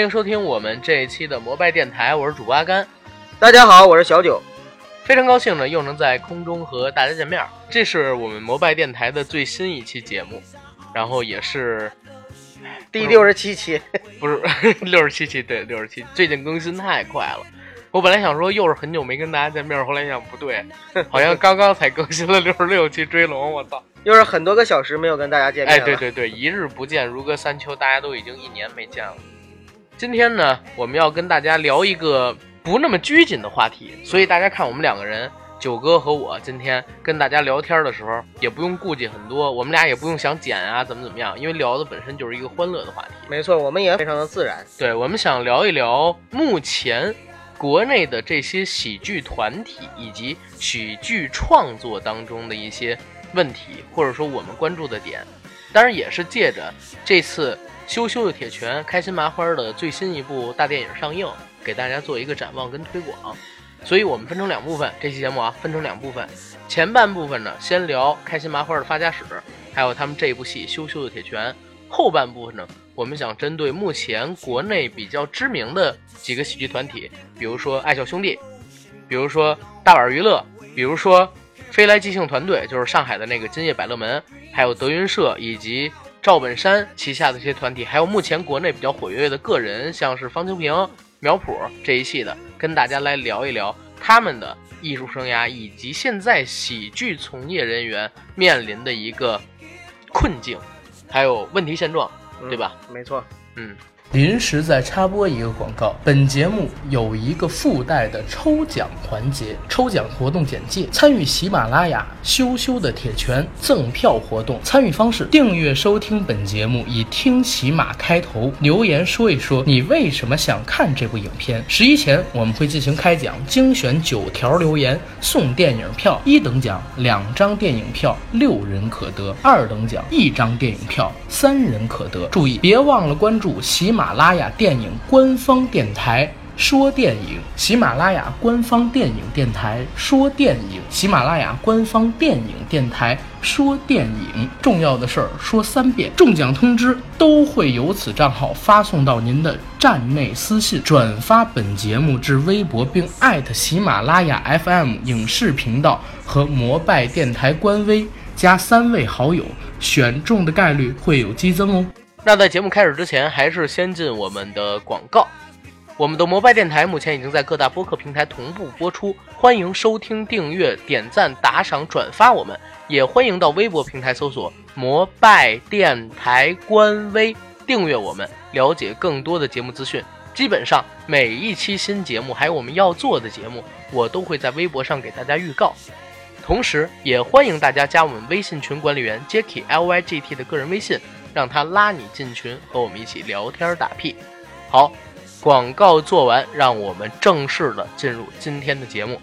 欢迎收听我们这一期的摩拜电台，我是主播阿甘。大家好，我是小九，非常高兴呢，又能在空中和大家见面。这是我们摩拜电台的最新一期节目，然后也是第六十七期，不是 六十七期，对，六十七。最近更新太快了，我本来想说又是很久没跟大家见面，后来想不对，好像刚刚才更新了六十六期追龙，我操！又是很多个小时没有跟大家见面。哎，对对对，一日不见如隔三秋，大家都已经一年没见了。今天呢，我们要跟大家聊一个不那么拘谨的话题，所以大家看我们两个人，九哥和我今天跟大家聊天的时候，也不用顾忌很多，我们俩也不用想剪啊怎么怎么样，因为聊的本身就是一个欢乐的话题。没错，我们也非常的自然。对，我们想聊一聊目前国内的这些喜剧团体以及喜剧创作当中的一些。问题或者说我们关注的点，当然也是借着这次羞羞的铁拳开心麻花的最新一部大电影上映，给大家做一个展望跟推广。所以我们分成两部分，这期节目啊分成两部分。前半部分呢，先聊开心麻花的发家史，还有他们这部戏羞羞的铁拳。后半部分呢，我们想针对目前国内比较知名的几个喜剧团体，比如说爱笑兄弟，比如说大碗娱乐，比如说。飞来即兴团队就是上海的那个今夜百乐门，还有德云社以及赵本山旗下的这些团体，还有目前国内比较活跃的个人，像是方清平、苗圃这一系的，跟大家来聊一聊他们的艺术生涯以及现在喜剧从业人员面临的一个困境，还有问题现状，对吧？没错，嗯。临时再插播一个广告，本节目有一个附带的抽奖环节，抽奖活动简介：参与喜马拉雅羞羞的铁拳赠票活动，参与方式：订阅收听本节目，以听喜马开头，留言说一说你为什么想看这部影片。十一前我们会进行开奖，精选九条留言送电影票，一等奖两张电影票，六人可得；二等奖一张电影票，三人可得。注意，别忘了关注喜马。喜马拉雅电影官方电台说电影，喜马拉雅官方电影电台说电影，喜马拉雅官方电影电台说电影。重要的事儿说三遍，中奖通知都会由此账号发送到您的站内私信。转发本节目至微博，并艾特喜马拉雅 FM 影视频道和摩拜电台官微，加三位好友，选中的概率会有激增哦。那在节目开始之前，还是先进我们的广告。我们的摩拜电台目前已经在各大播客平台同步播出，欢迎收听、订阅、点赞、打赏、转发。我们也欢迎到微博平台搜索“摩拜电台”官微订阅我们，了解更多的节目资讯。基本上每一期新节目，还有我们要做的节目，我都会在微博上给大家预告。同时，也欢迎大家加我们微信群管理员 Jacky L Y G T 的个人微信。让他拉你进群，和我们一起聊天打屁。好，广告做完，让我们正式的进入今天的节目。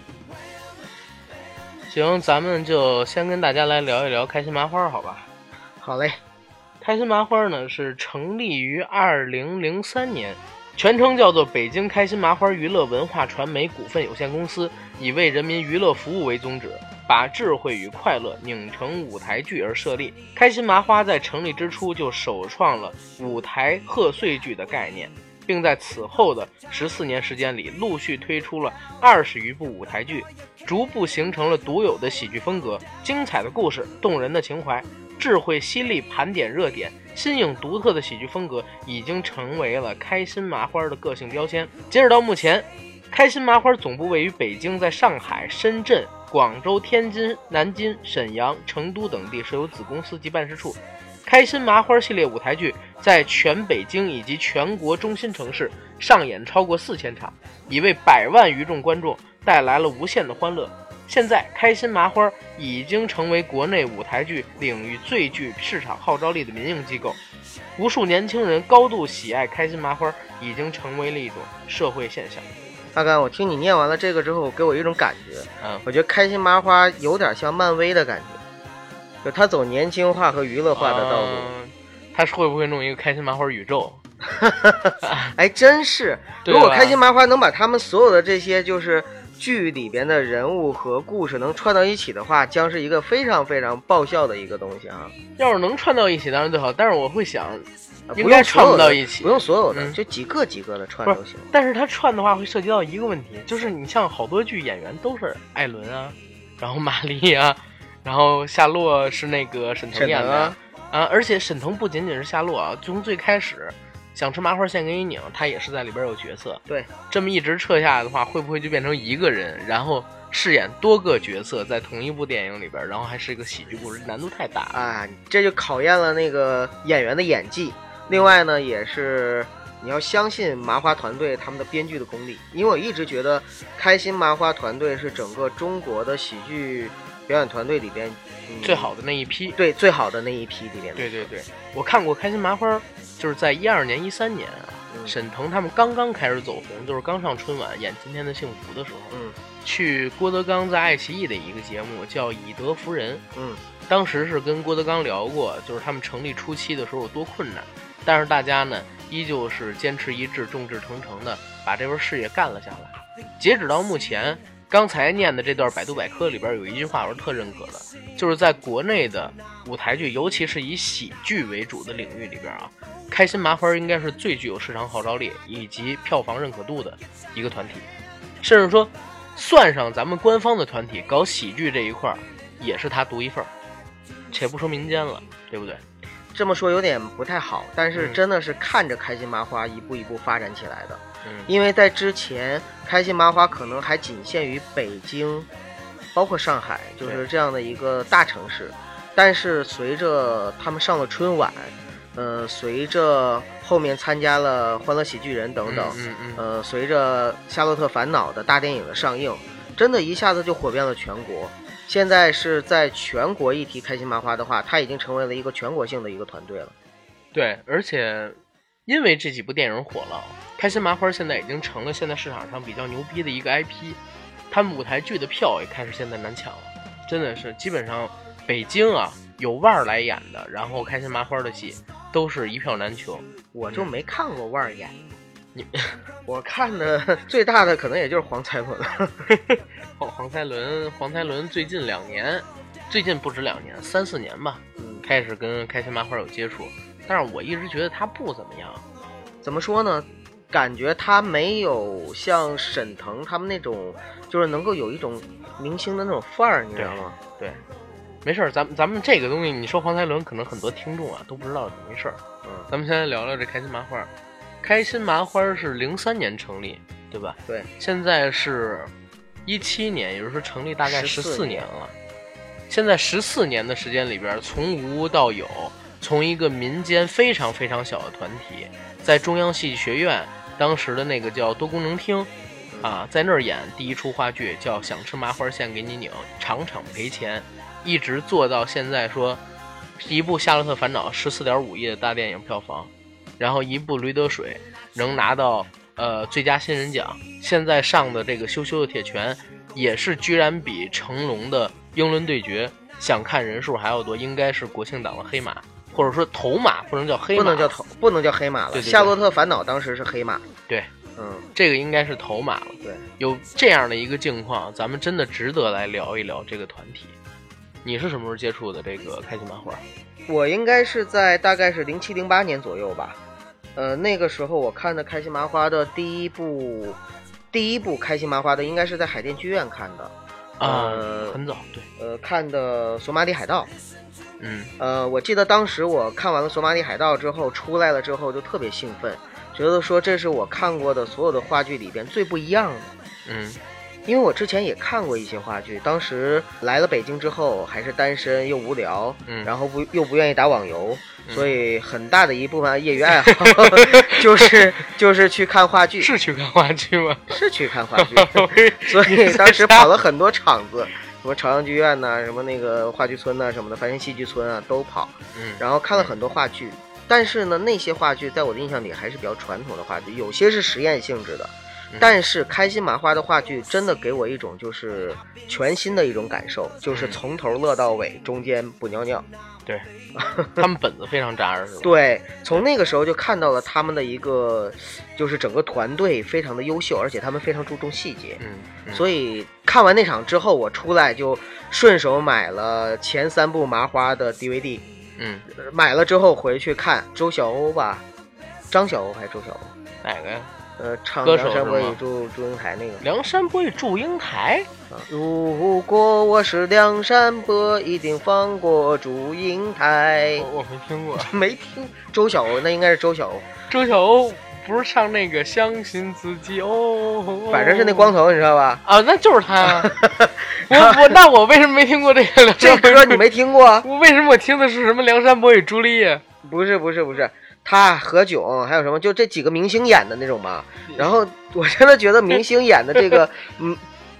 行，咱们就先跟大家来聊一聊开心麻花，好吧？好嘞。开心麻花呢是成立于二零零三年，全称叫做北京开心麻花娱乐文化传媒股份有限公司，以为人民娱乐服务为宗旨。把智慧与快乐拧成舞台剧而设立。开心麻花在成立之初就首创了舞台贺岁剧的概念，并在此后的十四年时间里陆续推出了二十余部舞台剧，逐步形成了独有的喜剧风格。精彩的故事、动人的情怀、智慧犀利盘点热点、新颖独特的喜剧风格，已经成为了开心麻花的个性标签。截止到目前，开心麻花总部位于北京，在上海、深圳。广州、天津、南京、沈阳、成都等地设有子公司及办事处。开心麻花系列舞台剧在全北京以及全国中心城市上演超过四千场，已为百万余众观众带来了无限的欢乐。现在，开心麻花已经成为国内舞台剧领域最具市场号召力的民营机构，无数年轻人高度喜爱开心麻花，已经成为了一种社会现象。阿甘，我听你念完了这个之后，给我一种感觉，嗯，我觉得开心麻花有点像漫威的感觉，就他走年轻化和娱乐化的道路，他会不会弄一个开心麻花宇宙？哎，真是，如果开心麻花能把他们所有的这些就是剧里边的人物和故事能串到一起的话，将是一个非常非常爆笑的一个东西啊！要是能串到一起，当然最好。但是我会想，应该串不到一起，不用所有的，就几个几个的串都行。但是他串的话会涉及到一个问题，就是你像好多剧演员都是艾伦啊，然后玛丽啊，然后夏洛是那个沈腾演的啊，而且沈腾不仅仅是夏洛啊，从最开始想吃麻花献给你拧，他也是在里边有角色。对，这么一直撤下来的话，会不会就变成一个人，然后？饰演多个角色在同一部电影里边，然后还是一个喜剧故事，难度太大啊！这就考验了那个演员的演技。另外呢，也是你要相信麻花团队他们的编剧的功力，因为我一直觉得开心麻花团队是整个中国的喜剧表演团队里边最好的那一批。对，最好的那一批里边。对对对，我看过开心麻花，就是在一二年、一三年啊，沈腾他们刚刚开始走红，就是刚上春晚演《今天的幸福》的时候。嗯。去郭德纲在爱奇艺的一个节目叫《以德服人》，嗯，当时是跟郭德纲聊过，就是他们成立初期的时候有多困难，但是大家呢依旧是坚持一致、众志成城的把这份事业干了下来。截止到目前，刚才念的这段百度百科里边有一句话我是特认可的，就是在国内的舞台剧，尤其是以喜剧为主的领域里边啊，开心麻花应该是最具有市场号召力以及票房认可度的一个团体，甚至说。算上咱们官方的团体搞喜剧这一块儿，也是他独一份儿，且不说民间了，对不对？这么说有点不太好，但是真的是看着开心麻花一步一步发展起来的。嗯，因为在之前，开心麻花可能还仅限于北京，包括上海，就是这样的一个大城市。但是随着他们上了春晚。呃，随着后面参加了《欢乐喜剧人》等等，嗯嗯，呃，随着《夏洛特烦恼》的大电影的上映，真的一下子就火遍了全国。现在是在全国一提开心麻花的话，它已经成为了一个全国性的一个团队了。对，而且因为这几部电影火了，开心麻花现在已经成了现在市场上比较牛逼的一个 IP。他们舞台剧的票也开始现在难抢了，真的是基本上北京啊有腕儿来演的，然后开心麻花的戏。都是一票难求，我就没看过腕儿演。你，我看的最大的可能也就是黄才伦了。黄黄才伦，黄才伦最近两年，最近不止两年，三四年吧，嗯开始跟开心麻花有接触。但是我一直觉得他不怎么样。怎么说呢？感觉他没有像沈腾他们那种，就是能够有一种明星的那种范儿，你知道吗？对。没事儿，咱们咱们这个东西，你说黄才伦，可能很多听众啊都不知道怎么回事儿。嗯，咱们先来聊聊这开心麻花。开心麻花是零三年成立，对吧？对。现在是一七年，也就是说成立大概十四年了。现在十四年的时间里边，从无到有，从一个民间非常非常小的团体，在中央戏剧学院当时的那个叫多功能厅啊，在那儿演第一出话剧叫《想吃麻花馅给你拧》，场场赔钱。一直做到现在，说一部《夏洛特烦恼》十四点五亿的大电影票房，然后一部《驴得水》能拿到呃最佳新人奖。现在上的这个《羞羞的铁拳》也是居然比成龙的《英伦对决》想看人数还要多，应该是国庆档的黑马，或者说头马，不能叫黑马，不能叫头，不能叫黑马了。《夏洛特烦恼》当时是黑马，对，嗯，这个应该是头马了。对，有这样的一个境况，咱们真的值得来聊一聊这个团体。你是什么时候接触的这个开心麻花？我应该是在大概是零七零八年左右吧。呃，那个时候我看的开心麻花的第一部，第一部开心麻花的应该是在海淀剧院看的。呃，很早，对。呃，看的《索马里海盗》。嗯。呃，我记得当时我看完了《索马里海盗》之后，出来了之后就特别兴奋，觉得说这是我看过的所有的话剧里边最不一样的。嗯。因为我之前也看过一些话剧，当时来了北京之后还是单身又无聊，嗯，然后不又不愿意打网游，所以很大的一部分业余爱好 就是就是去看话剧，是去看话剧吗？是去看话剧，所以当时跑了很多场子，什么朝阳剧院呐，什么那个话剧村呐，什么的，繁星戏剧村啊都跑，嗯，然后看了很多话剧，但是呢，那些话剧在我的印象里还是比较传统的话剧，有些是实验性质的。但是开心麻花的话剧真的给我一种就是全新的一种感受，就是从头乐到尾，中间不尿尿。对，他们本子非常扎实。对，从那个时候就看到了他们的一个，就是整个团队非常的优秀，而且他们非常注重细节。嗯，所以看完那场之后，我出来就顺手买了前三部麻花的 DVD，嗯，买了之后回去看周晓鸥吧，张小鸥还是周晓鸥？哪个呀？呃，唱《歌手梁山伯与祝祝英台》那个。梁山伯与祝英台。啊如果我是梁山伯，一定放过祝英台。我我没听过。没听周晓鸥，那应该是周晓鸥，周晓鸥不是唱那个相信自己哦，反正是那光头，你知道吧？啊，那就是他啊。我我那我为什么没听过这个梁这山伯？歌你没听过？我为什么我听的是什么梁山伯与朱丽叶？不是不是不是，他何炅还有什么，就这几个明星演的那种嘛。然后我真的觉得明星演的这个，嗯，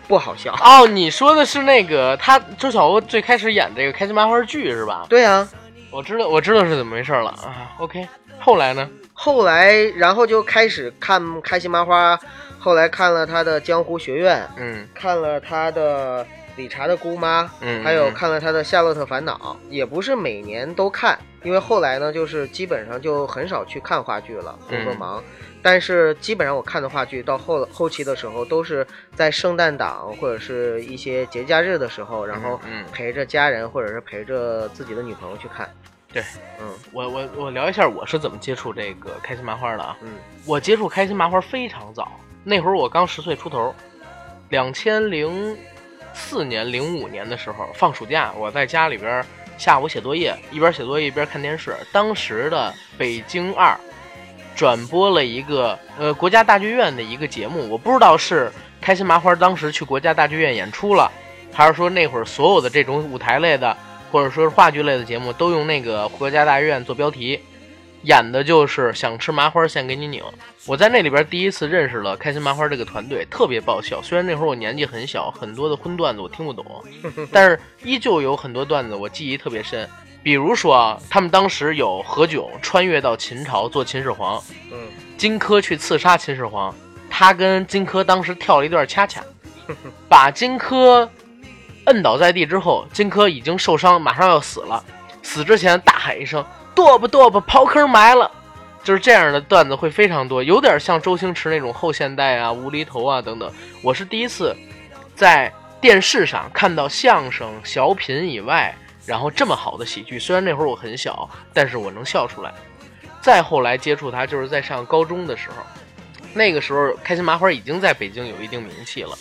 不好笑。哦，你说的是那个他周晓鸥最开始演这个开心麻花剧是吧？对啊，我知道我知道是怎么回事了啊。OK，后来呢？后来然后就开始看开心麻花，后来看了他的《江湖学院》，嗯看了他的《理查的姑妈》，嗯，还有嗯看了他的《夏洛特烦恼》，也不是每年都看，因为后来呢，就是基本上就很少去看话剧了，工作嗯忙。但是基本上我看的话剧到后后期的时候，都是在圣诞档或者是一些节假日的时候，然后嗯，陪着家人或者是陪着自己的女朋友去看。对，嗯我我我聊一下我是怎么接触这个开心麻花的啊。嗯我接触开心麻花非常早，那会儿我刚十岁出头，两千零四年、零五年的时候放暑假，我在家里边下午写作业，一边写作业一边看电视。当时的北京二转播了一个呃国家大剧院的一个节目，我不知道是开心麻花当时去国家大剧院演出了，还是说那会儿所有的这种舞台类的或者说是话剧类的节目都用那个国家大剧院做标题。演的就是想吃麻花现给你拧。我在那里边第一次认识了开心麻花这个团队，特别爆笑。虽然那会儿我年纪很小，很多的荤段子我听不懂，但是依旧有很多段子我记忆特别深。比如说啊，他们当时有何炅穿越到秦朝做秦始皇，嗯，荆轲去刺杀秦始皇，他跟荆轲当时跳了一段恰恰，把荆轲摁倒在地之后，荆轲已经受伤，马上要死了，死之前大喊一声。剁吧剁吧，刨坑埋了，就是这样的段子会非常多，有点像周星驰那种后现代啊、无厘头啊等等。我是第一次在电视上看到相声、小品以外，然后这么好的喜剧。虽然那会儿我很小，但是我能笑出来。再后来接触他，就是在上高中的时候，那个时候开心麻花已经在北京有一定名气了。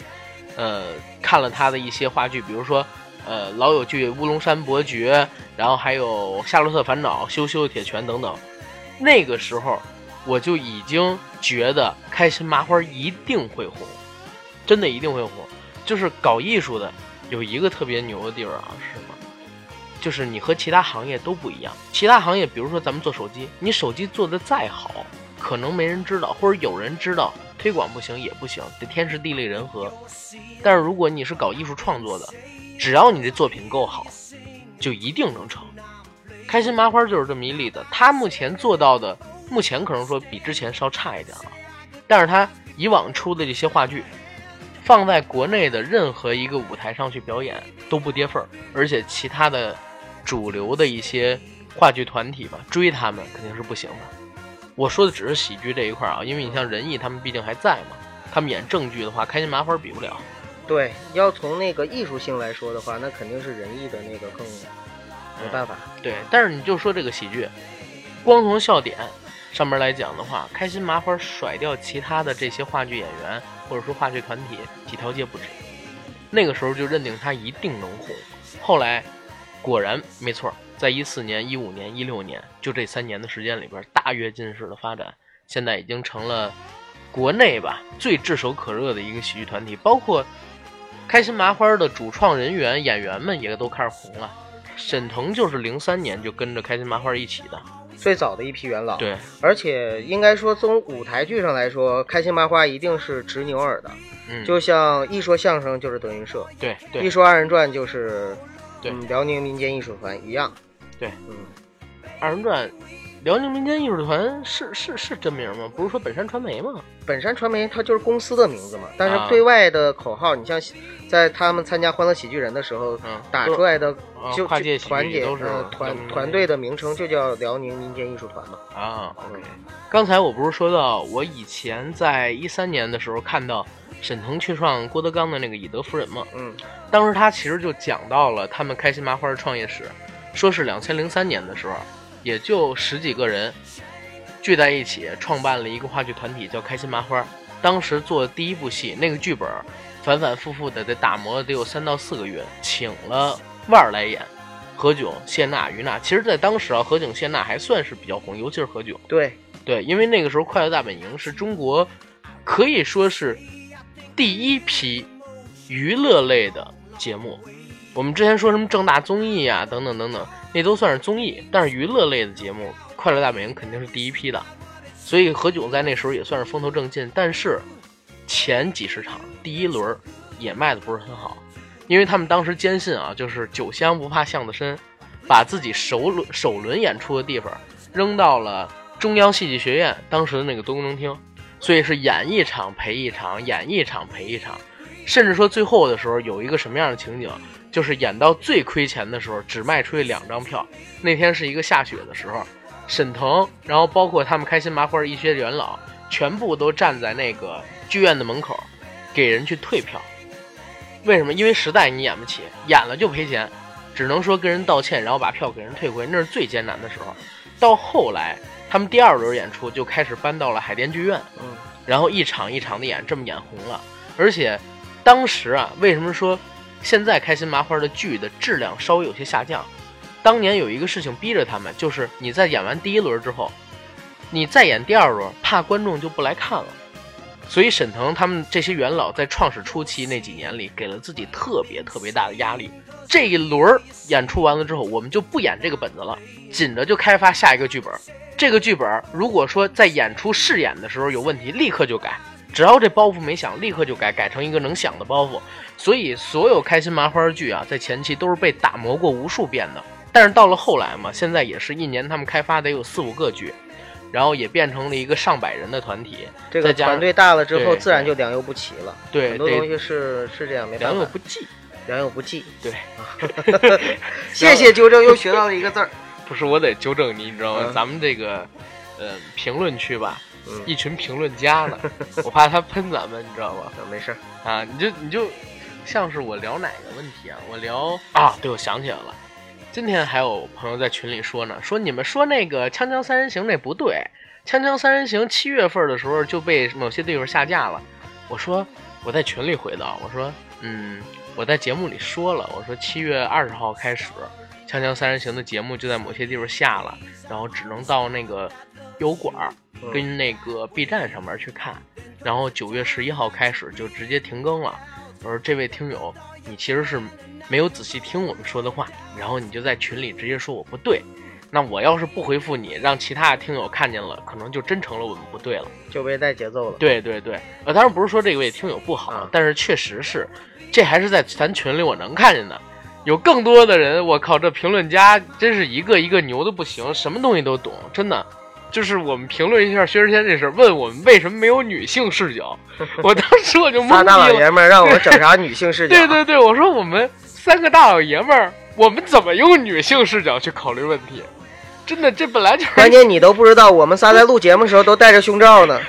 呃，看了他的一些话剧，比如说。呃，老友剧《乌龙山伯爵》，然后还有《夏洛特烦恼》《羞羞的铁拳》等等。那个时候，我就已经觉得开心麻花一定会红，真的一定会红。就是搞艺术的有一个特别牛的地方啊，是什么？就是你和其他行业都不一样。其他行业，比如说咱们做手机，你手机做的再好，可能没人知道，或者有人知道，推广不行也不行，得天时地利人和。但是如果你是搞艺术创作的，只要你这作品够好，就一定能成。开心麻花就是这么一例子。他目前做到的，目前可能说比之前稍差一点了，但是他以往出的这些话剧，放在国内的任何一个舞台上去表演都不跌份儿，而且其他的主流的一些话剧团体吧，追他们肯定是不行的。我说的只是喜剧这一块啊，因为你像仁义他们毕竟还在嘛，他们演正剧的话，开心麻花比不了。对，要从那个艺术性来说的话，那肯定是仁义的那个更没办法。对，但是你就说这个喜剧，光从笑点上面来讲的话，开心麻花甩掉其他的这些话剧演员或者说话剧团体几条街不止。那个时候就认定他一定能红。后来果然没错，在一四年、一五年、一六年，就这三年的时间里边，大跃进式的发展，现在已经成了国内吧最炙手可热的一个喜剧团体，包括。开心麻花的主创人员、演员们也都开始红了。沈腾就是零三年就跟着开心麻花一起的，最早的一批元老。对，而且应该说从舞台剧上来说，开心麻花一定是直牛耳的。嗯，就像一说相声就是德云社，对对，一说二人转就是对嗯辽宁民间艺术团一样。对，嗯，二人转，辽宁民间艺术团是是是真名吗？不是说本山传媒吗？本山传媒它就是公司的名字嘛，但啊是对外的口号，你像在他们参加《欢乐喜剧人》的时候嗯，打出来的啊就团结都是呃团团队的名称就叫辽宁民间艺术团嘛。啊，OK。刚才我不是说到我以前在一三年的时候看到沈腾去上郭德纲的那个《以德服人》嘛？嗯当时他其实就讲到了他们开心麻花的创业史，说是两千零三年的时候，也就十几个人聚在一起创办了一个话剧团体，叫开心麻花。当时做的第一部戏，那个剧本反反复复的得打磨了得有三到四个月，请了腕儿来演，何炅、谢娜、于娜。其实，在当时啊，何炅、谢娜还算是比较红，尤其是何炅。对，对，因为那个时候《快乐大本营》是中国可以说是第一批娱乐类的节目。我们之前说什么正大综艺啊，等等等等，那都算是综艺，但是娱乐类的节目，《快乐大本营》肯定是第一批的。所以何炅在那时候也算是风头正劲，但是前几十场第一轮也卖的不是很好，因为他们当时坚信啊，就是酒香不怕巷子深，把自己首轮首轮演出的地方扔到了中央戏剧学院当时的那个多功能厅，所以是演一场赔一场，演一场赔一场，甚至说最后的时候有一个什么样的情景，就是演到最亏钱的时候只卖出去两张票，那天是一个下雪的时候。沈腾，然后包括他们开心麻花一些元老，全部都站在那个剧院的门口，给人去退票。为什么？因为实在你演不起，演了就赔钱，只能说跟人道歉，然后把票给人退回。那是最艰难的时候。到后来，他们第二轮演出就开始搬到了海淀剧院，嗯，然后一场一场的演，这么演红了。而且，当时啊，为什么说现在开心麻花的剧的质量稍微有些下降？当年有一个事情逼着他们，就是你在演完第一轮之后，你再演第二轮，怕观众就不来看了。所以沈腾他们这些元老在创始初期那几年里，给了自己特别特别大的压力。这一轮演出完了之后，我们就不演这个本子了，紧着就开发下一个剧本。这个剧本如果说在演出试演的时候有问题，立刻就改。只要这包袱没响，立刻就改，改成一个能响的包袱。所以所有开心麻花剧啊，在前期都是被打磨过无数遍的。但是到了后来嘛，现在也是一年他们开发得有四五个剧，然后也变成了一个上百人的团体。这个团队大了之后，自然就良莠不齐了。对，很多东西是是这样，没办法。良莠不济，良莠不济。对，谢谢纠正，又学到了一个字儿。不是我得纠正你，你知道吗？咱们这个呃评论区吧，一群评论家呢，我怕他喷咱们，你知道吗？没事啊，你就你就像是我聊哪个问题啊？我聊啊，对，我想起来了。今天还有朋友在群里说呢，说你们说那个《锵锵三人行》那不对，《锵锵三人行》七月份的时候就被某些地方下架了。我说我在群里回道，我说嗯，我在节目里说了，我说七月二十号开始，《锵锵三人行》的节目就在某些地方下了，然后只能到那个油管跟那个 B 站上面去看，然后九月十一号开始就直接停更了。我说这位听友，你其实是。没有仔细听我们说的话，然后你就在群里直接说我不对，那我要是不回复你，让其他的听友看见了，可能就真成了我们不对了，就被带节奏了。对对对，呃，当然不是说这位听友不好，但是确实是，这还是在咱群里我能看见的，有更多的人，我靠，这评论家真是一个一个牛的不行，什么东西都懂，真的。就是我们评论一下薛之谦这事，问我们为什么没有女性视角，我当时我就懵逼了。大老爷们儿让我整啥女性视角？对对对，我说我们。三个大老爷们儿，我们怎么用女性视角去考虑问题？真的，这本来就是。关键你都不知道，我们仨在录节目的时候都戴着胸罩呢。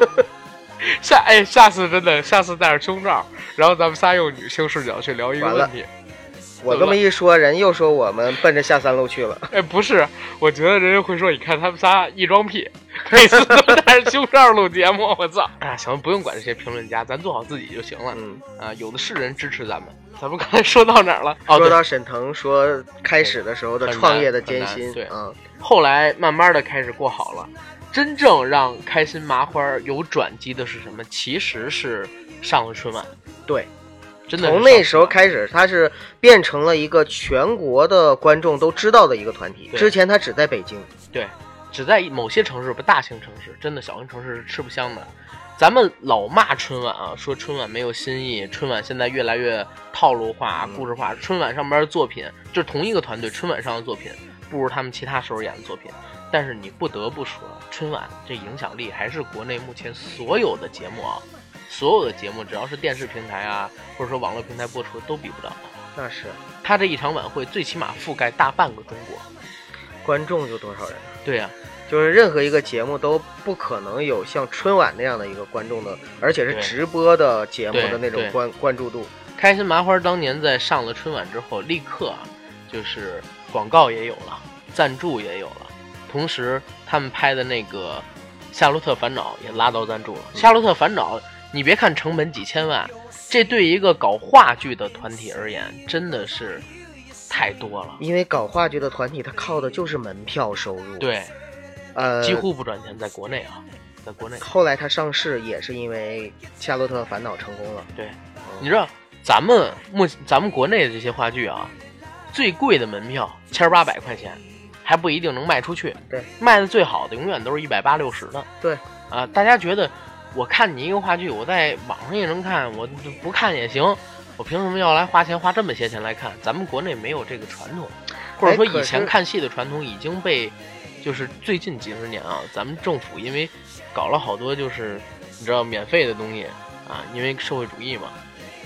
下哎，下次真的，下次戴着胸罩，然后咱们仨用女性视角去聊一个问题。我这么一说，人又说我们奔着下三路去了。哎，不是，我觉得人家会说，你看他们仨一装癖，每次都戴着胸罩录节目。我操！啊，行了，不用管这些评论家，咱做好自己就行了。嗯啊，有的是人支持咱们。咱们刚才说到哪儿了？说到沈腾说开始的时候的创业的艰辛，对，嗯，后来慢慢的开始过好了。真正让开心麻花有转机的是什么？其实是上了春晚。对，真的从那时候开始，他是变成了一个全国的观众都知道的一个团体。之前他只在北京，对，只在某些城市，不大型城市，真的小型城市是吃不香的。咱们老骂春晚啊，说春晚没有新意，春晚现在越来越套路化、故事化。春晚上边的作品就是同一个团队，春晚上的作品不如他们其他时候演的作品。但是你不得不说，春晚这影响力还是国内目前所有的节目啊，所有的节目只要是电视平台啊，或者说网络平台播出都比不了。那是，他这一场晚会最起码覆盖大半个中国，观众有多少人？对呀。就是任何一个节目都不可能有像春晚那样的一个观众的，而且是直播的节目的那种关关注度。开心麻花当年在上了春晚之后，立刻啊，就是广告也有了，赞助也有了，同时他们拍的那个《夏洛特烦恼》也拉到赞助了。《夏洛特烦恼》，你别看成本几千万，这对一个搞话剧的团体而言，真的是太多了。因为搞话剧的团体，它靠的就是门票收入。，对，呃，几乎不赚钱，在国内啊，在国内。后来它上市也是因为《夏洛特烦恼》成功了。对，你知道咱们目咱们国内的这些话剧啊，最贵的门票千八百块钱，还不一定能卖出去。对，卖的最好的永远都是一百八六十的。对，啊，大家觉得我看你一个话剧，我在网上也能看，我不看也行，我凭什么要来花钱花这么些钱来看？咱们国内没有这个传统，或者说以前看戏的传统已经被，就是最近几十年啊，咱们政府因为搞了好多就是你知道免费的东西啊，因为社会主义嘛，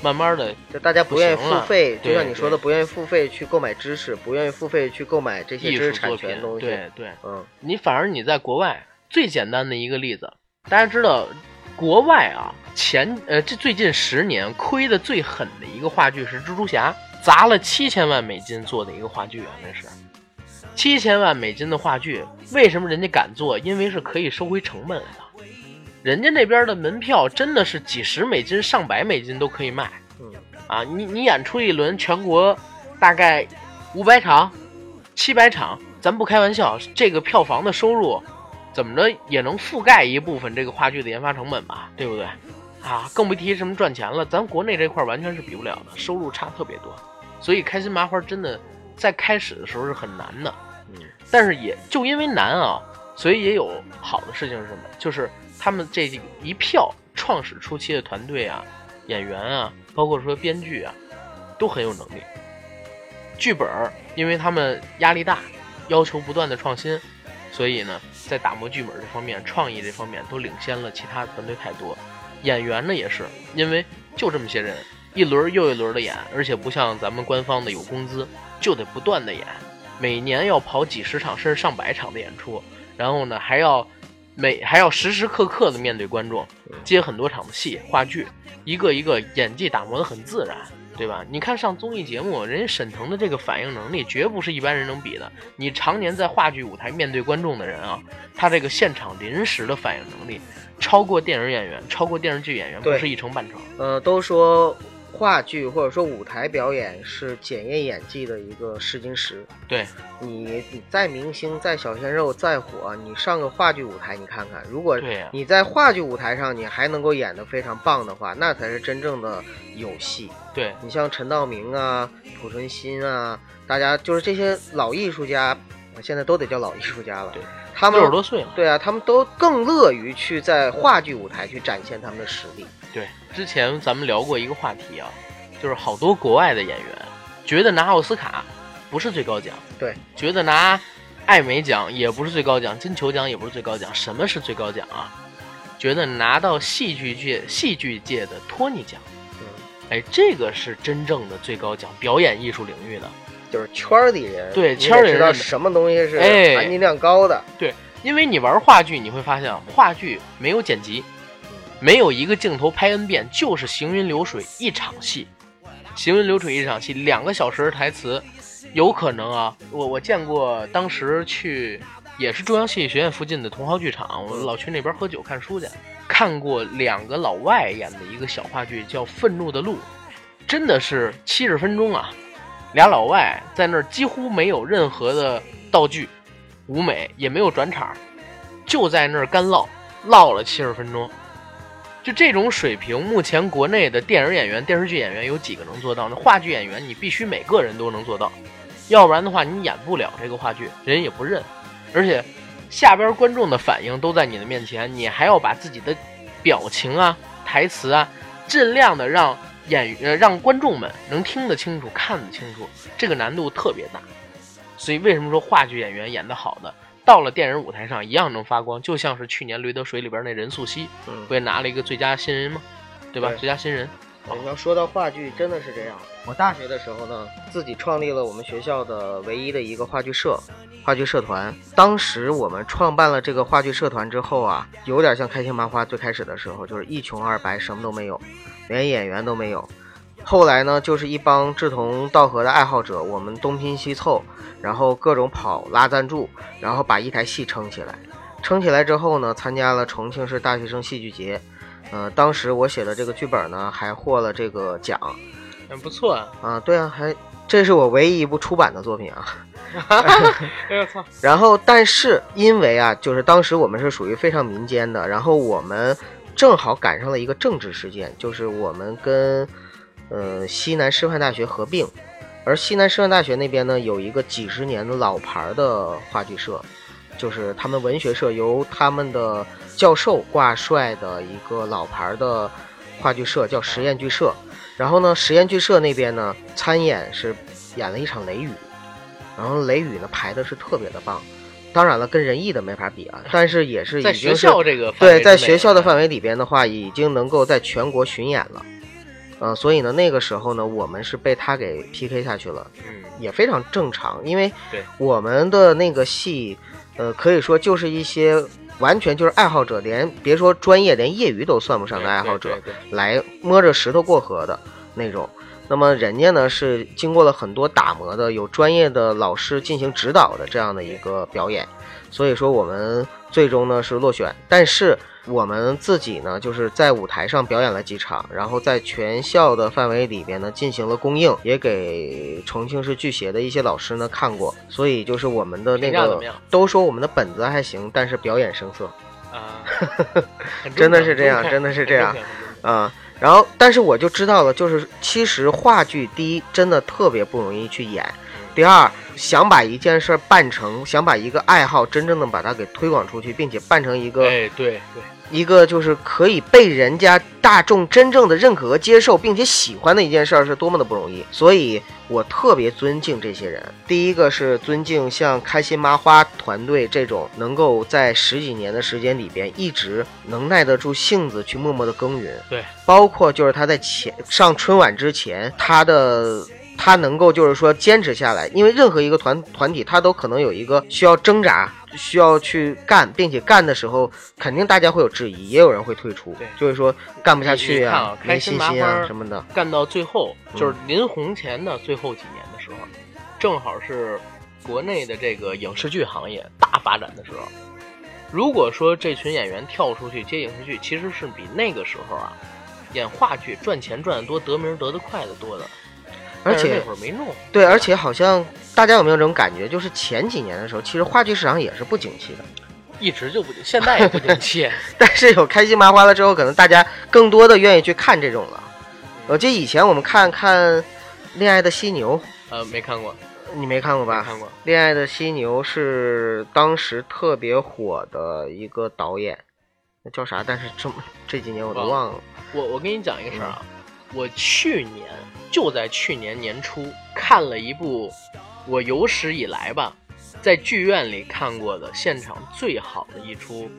慢慢的就大家不愿意付费，就像你说的，不愿意付费去购买知识，不愿意付费去购买这些艺知识产术作品权东，西。对对，嗯，你反而你在国外最简单的一个例子，大家知道，国外啊前呃这最近十年亏的最狠的一个话剧是蜘蛛侠，砸了七千万美金做的一个话剧啊，那是七千万美金的话剧，为什么人家敢做？因为是可以收回成本的。人家那边的门票真的是几十美金、上百美金都可以卖。嗯啊，你你演出一轮，全国大概五百场、七百场，咱不开玩笑，这个票房的收入怎么着也能覆盖一部分这个话剧的研发成本吧，对不对？啊，更不提什么赚钱了，咱国内这块完全是比不了的，收入差特别多，所以开心麻花真的在开始的时候是很难的，嗯，但是也就因为难啊，所以也有好的事情是什么？就是他们这一票创始初期的团队啊、演员啊，包括说编剧啊，都很有能力。剧本儿，因为他们压力大，要求不断的创新，所以呢，在打磨剧本这方面、创意这方面都领先了其他团队太多。演员呢也是，因为就这么些人，一轮又一轮的演，而且不像咱们官方的有工资，就得不断的演，每年要跑几十场甚至上百场的演出，然后呢还要每还要时时刻刻的面对观众，接很多场的戏、话剧，一个一个演技打磨的很自然。对吧？你看上综艺节目，人家沈腾的这个反应能力绝不是一般人能比的。你常年在话剧舞台面对观众的人啊，他这个现场临时的反应能力，超过电影演员，超过电视剧演员，不是一成半成。呃，都说话剧或者说舞台表演是检验演技的一个试金石。对，你你再明星、再小鲜肉、再火，你上个话剧舞台，你看看，如果你在话剧舞台上你还能够演得非常棒的话，那才是真正的有戏。对，你像陈道明啊、濮存昕啊，大家就是这些老艺术家，我现在都得叫老艺术家了对。他们六十多岁了。对啊，他们都更乐于去在话剧舞台去展现他们的实力。对，之前咱们聊过一个话题啊，就是好多国外的演员觉得拿奥斯卡不是最高奖，对，觉得拿艾美奖也不是最高奖，金球奖也不是最高奖，什么是最高奖啊？觉得拿到戏剧界戏剧界的托尼奖，嗯，哎，这个是真正的最高奖，表演艺术领域的。就是圈儿里人，对圈儿里人什么东西是哎含金量高的。对因为你玩话剧，你会发现啊话剧没有剪辑，没有一个镜头拍 n 遍，就是行云流水一场戏，行云流水一场戏，两个小时的台词，有可能啊，我我见过，当时去也是中央戏剧学院附近的同好剧场，我老去那边喝酒看书去，看过两个老外演的一个小话剧，叫《愤怒的鹿》，真的是七十分钟啊，俩老外在那儿几乎没有任何的道具。舞美也没有转场，就在那儿干唠，唠了七十分钟。就这种水平，目前国内的电影演员、电视剧演员有几个能做到？那话剧演员，你必须每个人都能做到，要不然的话，你演不了这个话剧，人也不认。而且下边观众的反应都在你的面前，你还要把自己的表情啊、台词啊，尽量的让演员、让观众们能听得清楚、看得清楚，这个难度特别大。所以为什么说话剧演员演得好的，到了电影舞台上一样能发光？就像是去年《驴得水》里边那任素汐，嗯不，也拿了一个最佳新人吗？对吧？对最佳新人。你要说到话剧，真的是这样。我大学的时候呢，自己创立了我们学校的唯一的一个话剧社，话剧社团。当时我们创办了这个话剧社团之后啊，有点像开心麻花最开始的时候，就是一穷二白，什么都没有，连演员都没有。后来呢，就是一帮志同道合的爱好者，我们东拼西凑，然后各种跑拉赞助，然后把一台戏撑起来。撑起来之后呢，参加了重庆市大学生戏剧节。呃，当时我写的这个剧本呢，还获了这个奖。很不错啊！啊，对啊，还这是我唯一一部出版的作品啊。哎呦操！然后，但是因为啊，就是当时我们是属于非常民间的，然后我们正好赶上了一个政治事件，就是我们跟呃西南师范大学合并，而西南师范大学那边呢有一个几十年的老牌的话剧社，就是他们文学社由他们的教授挂帅的一个老牌的话剧社，叫实验剧社。然后呢，实验剧社那边呢参演是演了一场《雷雨》。然后雷雨呢排的是特别的棒，当然了，跟仁义的没法比啊，但是也是已在学校这个范围对，在学校的范围里边的话，已经能够在全国巡演了，呃，所以呢，那个时候呢，我们是被他给 PK 下去了，嗯，也非常正常，因为对我们的那个戏，呃，可以说就是一些完全就是爱好者，连别说专业，连业余都算不上的爱好者，来摸着石头过河的那种。那么人家呢是经过了很多打磨的，有专业的老师进行指导的这样的一个表演，所以说我们最终呢是落选，但是我们自己呢就是在舞台上表演了几场，然后在全校的范围里边呢进行了公映，也给重庆市剧协的一些老师呢看过，所以就是我们的那个都说我们的本子还行，但是表演生涩。啊，很真的是这样真的是这样。啊、然后但是我就知道了，就是其实话剧第一真的特别不容易去演，第二想把一件事儿办成，想把一个爱好真正的把它给推广出去，并且办成一个哎，对对，一个就是可以被人家大众真正的认可和接受，并且喜欢的一件事儿，是多么的不容易。所以我特别尊敬这些人。第一个是尊敬像开心麻花团队这种能够在十几年的时间里边一直能耐得住性子去默默的耕耘。对，包括就是他在前上春晚之前，他的。他能够就是说坚持下来，因为任何一个团团体，他都可能有一个需要挣扎、需要去干，并且干的时候，肯定大家会有质疑，也有人会退出，就是说干不下去你看啊没开心信心啊什么的。干到最后，嗯就是临红前的最后几年的时候，正好是国内的这个影视剧行业大发展的时候。如果说这群演员跳出去接影视剧，其实是比那个时候啊，演话剧赚钱赚得多、得名得得快的多的。而且那会儿没弄，对，而且好像大家有没有这种感觉，就是前几年的时候，其实话剧市场也是不景气的。一直就不景，现在也不景气。但是有开心麻花了之后，可能大家更多的愿意去看这种了。我记得以前我们看看《恋爱的犀牛呃，没看过，》，你没看过吧？看过。《恋爱的犀牛》是当时特别火的一个导演，那叫啥？但是这么这几年我都忘了。我我跟你讲一个事儿啊，嗯我去年就在去年年初看了一部我有史以来吧，在剧院里看过的现场最好的一出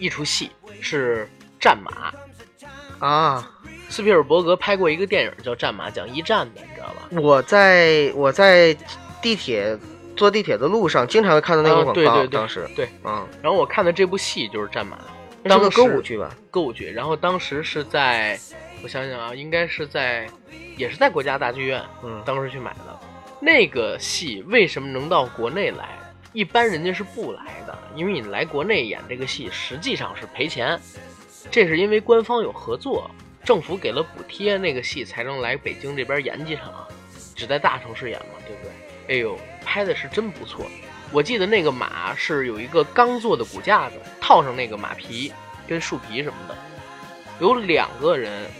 一出戏是《战马》。啊！斯皮尔伯格拍过一个电影叫《战马》，讲一战的，你知道吧？我在我在地铁坐地铁的路上，经常会看到那个啊广告。对对对当时，对，嗯，然后我看的这部戏就是《战马》，那是个歌舞剧吧？歌舞剧。然后当时是在，我想想啊，应该是在，也是在国家大剧院，嗯，当时去买的。那个戏为什么能到国内来？一般人家是不来的，因为你来国内演这个戏，实际上是赔钱。这是因为官方有合作，政府给了补贴，那个戏才能来北京这边演几场，只在大城市演嘛，对不对？哎呦，拍的是真不错。我记得那个马是有一个钢做的骨架子，套上那个马皮跟树皮什么的，有两个人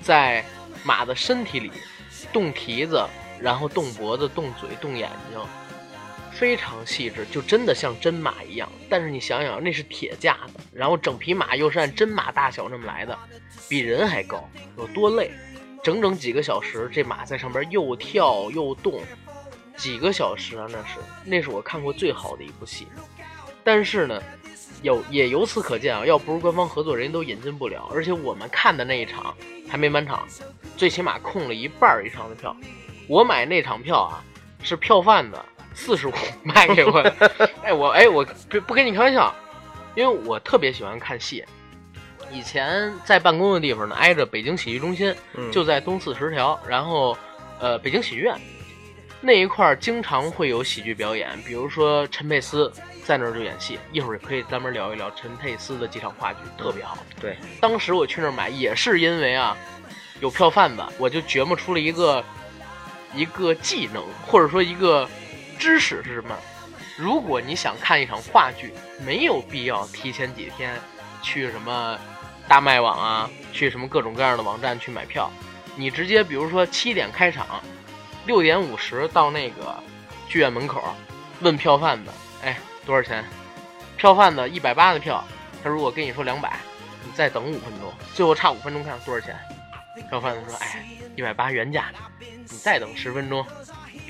在马的身体里动蹄子，然后动脖子、动嘴、动眼睛，非常细致，就真的像真马一样。但是你想想，那是铁架子，然后整匹马又是按真马大小那么来的，比人还高，有多累？整整几个小时，这马在上边又跳又动，几个小时啊，那是那是我看过最好的一部戏。但是呢，有也由此可见啊，要不是官方合作，人家都引进不了。而且我们看的那一场还没满场，最起码空了一半儿以上的票。我买那场票啊，是票贩子四十五 卖给我的。哎，我哎我不不跟你开玩笑，因为我特别喜欢看戏，以前在办公的地方呢，挨着北京喜剧中心，嗯就在东四十条，然后呃北京喜剧院那一块儿经常会有喜剧表演，比如说陈佩斯在那儿就演戏，一会儿可以专门聊一聊陈佩斯的几场话剧，特别好。对，当时我去那儿买也是因为啊有票贩子，我就琢磨出了一个一个技能或者说一个知识是什么？如果你想看一场话剧，没有必要提前几天去什么大麦网啊，去什么各种各样的网站去买票，你直接比如说七点开场，六点五十到那个剧院门口，问票贩子，哎，多少钱？票贩子一百八的票，他如果跟你说两百，你再等五分钟，最后差五分钟看多少钱？票贩子说，哎，一百八原价，你再等十分钟，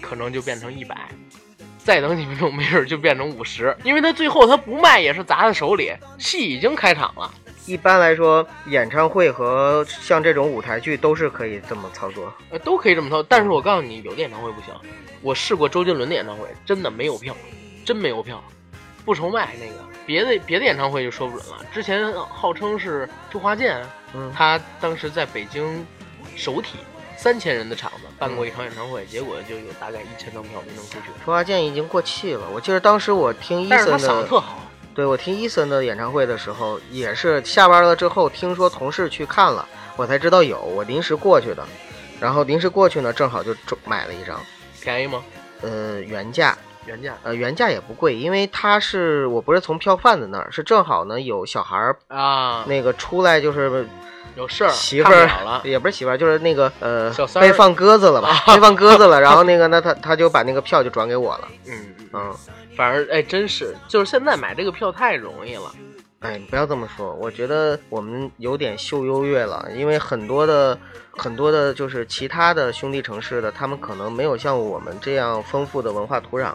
可能就变成一百。再等几分钟，没准就变成五十，因为他最后他不卖也是砸在手里，戏已经开场了。一般来说，演唱会和像这种舞台剧都是可以这么操作。呃，都可以这么操。但是我告诉你，有的演唱会不行。我试过周杰伦的演唱会，真的没有票，真没有票，不愁卖那个。别的别的演唱会就说不准了。之前号称是周华健，嗯，他当时在北京首体三千人的场子办过一场演唱会，结果就有大概一千张票没能出去。周华健已经过气了。我记得当时我听伊但是他森的，嗓子特好，对我听伊森的演唱会的时候，也是下班了之后听说同事去看了，我才知道有，我临时过去的。然后临时过去呢，正好就中买了一张，便宜吗？呃，原价，原价呃，原价也不贵，因为他是我不是从票贩子那儿，是正好呢有小孩儿啊，那个出来就是有事儿，媳妇儿。也不是媳妇儿，就是那个呃被放鸽子了吧，被放鸽子了，然后那个那他他就把那个票就转给我了，嗯嗯嗯，嗯，反正哎，真是，就是现在买这个票太容易了。哎，你不要这么说，我觉得我们有点秀优越了，因为很多的很多的就是其他的兄弟城市的，他们可能没有像我们这样丰富的文化土壤，